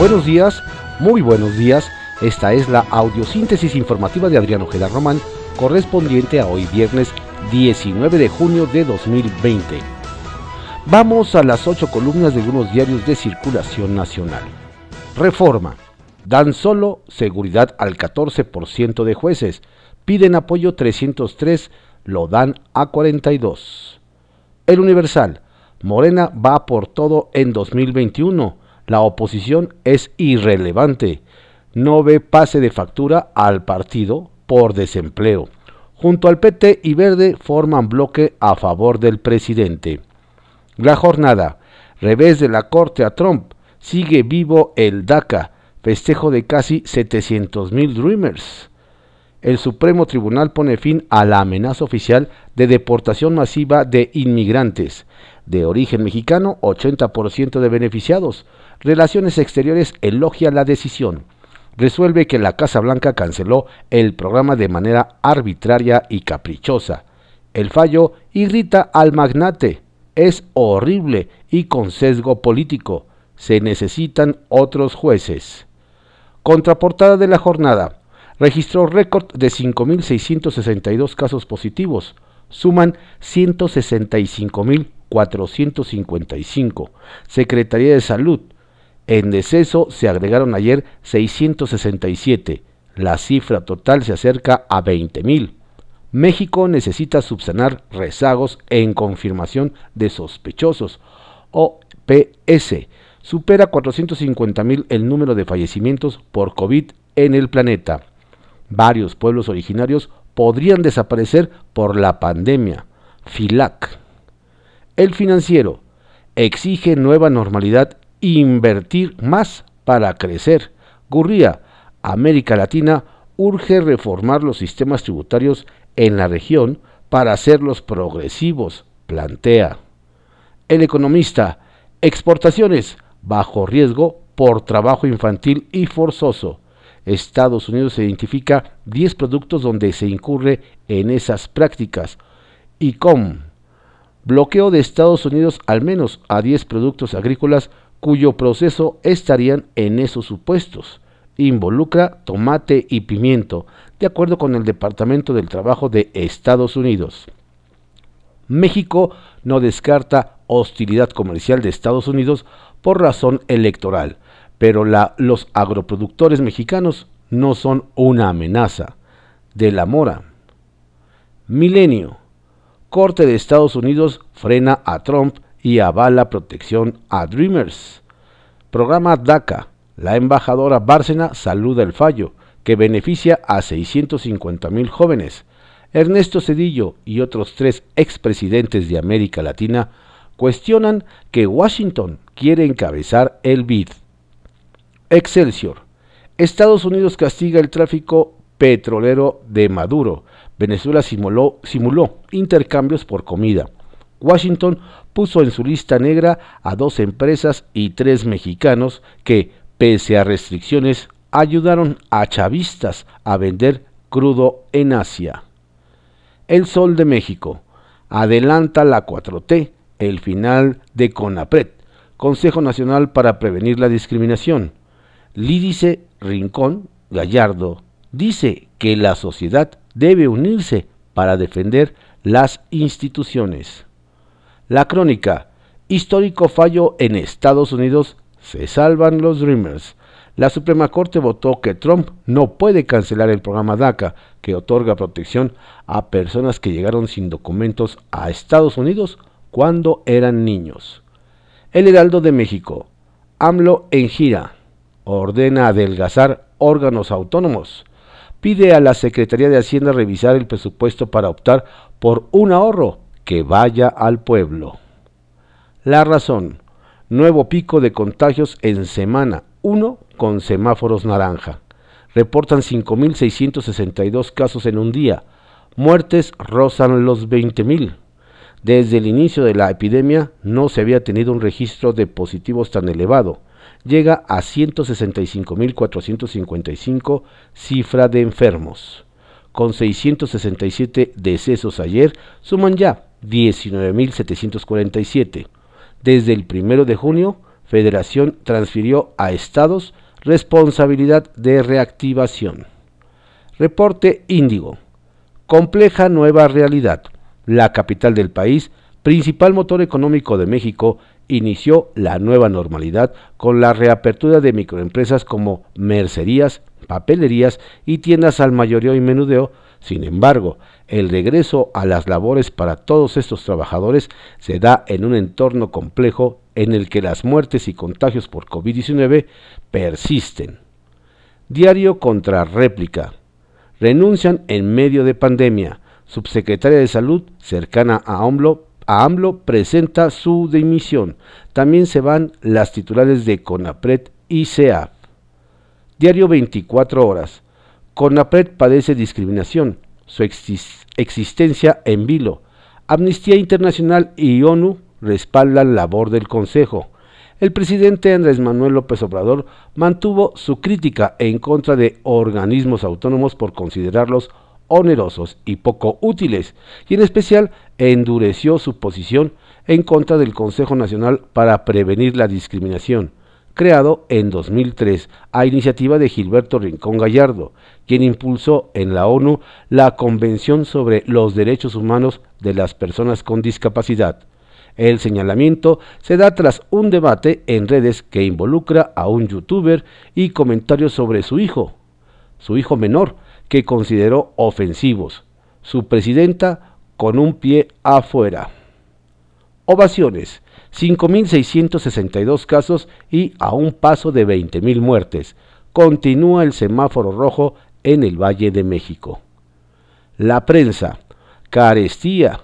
Buenos días, muy buenos días. Esta es la audiosíntesis informativa de Adriano Ojeda Román, correspondiente a hoy viernes 19 de junio de 2020. Vamos a las ocho columnas de algunos diarios de circulación nacional. Reforma. Dan solo seguridad al 14% de jueces. Piden apoyo 303, lo dan a 42. El Universal. Morena va por todo en 2021. La oposición es irrelevante. No ve pase de factura al partido por desempleo. Junto al PT y Verde forman bloque a favor del presidente. La jornada. Revés de la corte a Trump. Sigue vivo el DACA. Festejo de casi 700 mil Dreamers. El Supremo Tribunal pone fin a la amenaza oficial de deportación masiva de inmigrantes. De origen mexicano, 80% de beneficiados. Relaciones Exteriores elogia la decisión. Resuelve que la Casa Blanca canceló el programa de manera arbitraria y caprichosa. El fallo irrita al magnate. Es horrible y con sesgo político. Se necesitan otros jueces. Contraportada de la jornada. Registró récord de 5.662 casos positivos. Suman 165.455. Secretaría de Salud. En deceso se agregaron ayer 667. La cifra total se acerca a 20.000. México necesita subsanar rezagos en confirmación de sospechosos. OPS supera 450.000 el número de fallecimientos por COVID en el planeta. Varios pueblos originarios podrían desaparecer por la pandemia. FILAC. El financiero exige nueva normalidad invertir más para crecer. Gurría, América Latina urge reformar los sistemas tributarios en la región para hacerlos progresivos, plantea. El economista, exportaciones bajo riesgo por trabajo infantil y forzoso. Estados Unidos identifica 10 productos donde se incurre en esas prácticas. ICOM, bloqueo de Estados Unidos al menos a 10 productos agrícolas cuyo proceso estarían en esos supuestos. Involucra tomate y pimiento, de acuerdo con el Departamento del Trabajo de Estados Unidos. México no descarta hostilidad comercial de Estados Unidos por razón electoral, pero los agroproductores mexicanos no son una amenaza. De la mora. Milenio. Corte de Estados Unidos frena a Trump y avala protección a Dreamers. Programa DACA. La embajadora Bárcena saluda el fallo, que beneficia a 650 mil jóvenes. Ernesto Cedillo y otros tres expresidentes de América Latina cuestionan que Washington quiere encabezar el BID. Excelsior. Estados Unidos castiga el tráfico petrolero de Maduro. Venezuela simuló, intercambios por comida. Washington puso en su lista negra a dos empresas y tres mexicanos que, pese a restricciones, ayudaron a chavistas a vender crudo en Asia. El Sol de México adelanta la 4T, el final de CONAPRED, Consejo Nacional para Prevenir la Discriminación. Lídice Rincón Gallardo dice que la sociedad debe unirse para defender las instituciones. La crónica, histórico fallo en Estados Unidos, se salvan los Dreamers. La Suprema Corte votó que Trump no puede cancelar el programa DACA, que otorga protección a personas que llegaron sin documentos a Estados Unidos cuando eran niños. El Heraldo de México. AMLO en gira. Ordena adelgazar órganos autónomos. Pide a la Secretaría de Hacienda revisar el presupuesto para optar por un ahorro que vaya al pueblo. La razón. Nuevo pico de contagios en semana 1 con semáforos naranja. Reportan 5.662 casos en un día. Muertes rozan los 20.000. Desde el inicio de la epidemia no se había tenido un registro de positivos tan elevado. Llega a 165.455 cifra de enfermos. Con 667 decesos ayer, suman ya 19.747. Desde el primero de junio, Federación transfirió a estados responsabilidad de reactivación. Reporte Índigo. Compleja nueva realidad. La capital del país, principal motor económico de México, inició la nueva normalidad con la reapertura de microempresas como mercerías, papelerías y tiendas al mayoreo y menudeo. Sin embargo, el regreso a las labores para todos estos trabajadores se da en un entorno complejo en el que las muertes y contagios por COVID-19 persisten. Diario contra réplica. Renuncian en medio de pandemia. Subsecretaria de Salud, cercana a AMLO, a AMLO presenta su dimisión. También se van las titulares de CONAPRED y CEAF. Diario 24 horas. CONAPRED padece discriminación. Su existencia en vilo. Amnistía Internacional y ONU respaldan la labor del Consejo. El presidente Andrés Manuel López Obrador mantuvo su crítica en contra de organismos autónomos por considerarlos onerosos y poco útiles, y en especial endureció su posición en contra del Consejo Nacional para Prevenir la Discriminación, creado en 2003 a iniciativa de Gilberto Rincón Gallardo, quien impulsó en la ONU la Convención sobre los Derechos Humanos de las Personas con Discapacidad. El señalamiento se da tras un debate en redes que involucra a un youtuber y comentarios sobre su hijo, su hijo menor, que consideró ofensivos. Su presidenta con un pie afuera. Ovaciones. 5.662 casos y a un paso de 20.000 muertes. Continúa el semáforo rojo en el Valle de México. La prensa. Carestía.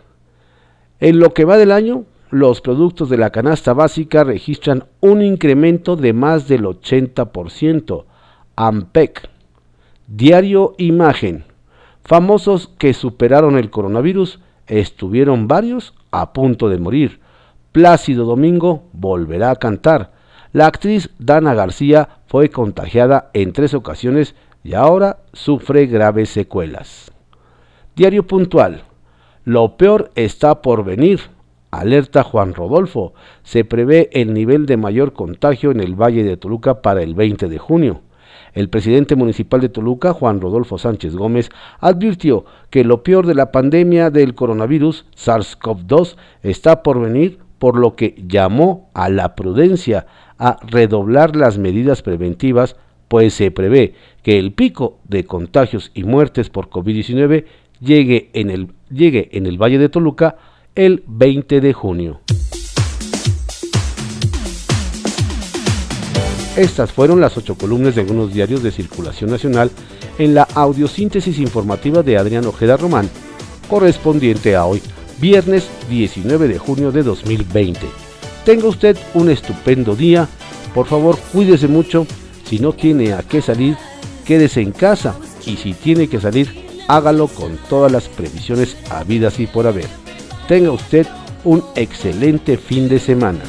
En lo que va del año, los productos de la canasta básica registran un incremento de más del 80%. AMPEC Diario Imagen. Famosos que superaron el coronavirus, estuvieron varios a punto de morir. Plácido Domingo volverá a cantar. La actriz Dana García fue contagiada en tres ocasiones y ahora sufre graves secuelas. Diario puntual. Lo peor está por venir. Alerta Juan Rodolfo. Se prevé el nivel de mayor contagio en el Valle de Toluca para el 20 de junio. El presidente municipal de Toluca, Juan Rodolfo Sánchez Gómez, advirtió que lo peor de la pandemia del coronavirus SARS-CoV-2 está por venir, por lo que llamó a la prudencia a redoblar las medidas preventivas, pues se prevé que el pico de contagios y muertes por COVID-19 llegue en el, Valle de Toluca el 20 de junio. Estas fueron las ocho columnas de algunos diarios de circulación nacional en la audiosíntesis informativa de Adrián Ojeda Román, correspondiente a hoy, viernes 19 de junio de 2020. Tenga usted un estupendo día, por favor cuídese mucho, si no tiene a qué salir, quédese en casa y si tiene que salir, hágalo con todas las previsiones habidas y por haber. Tenga usted un excelente fin de semana.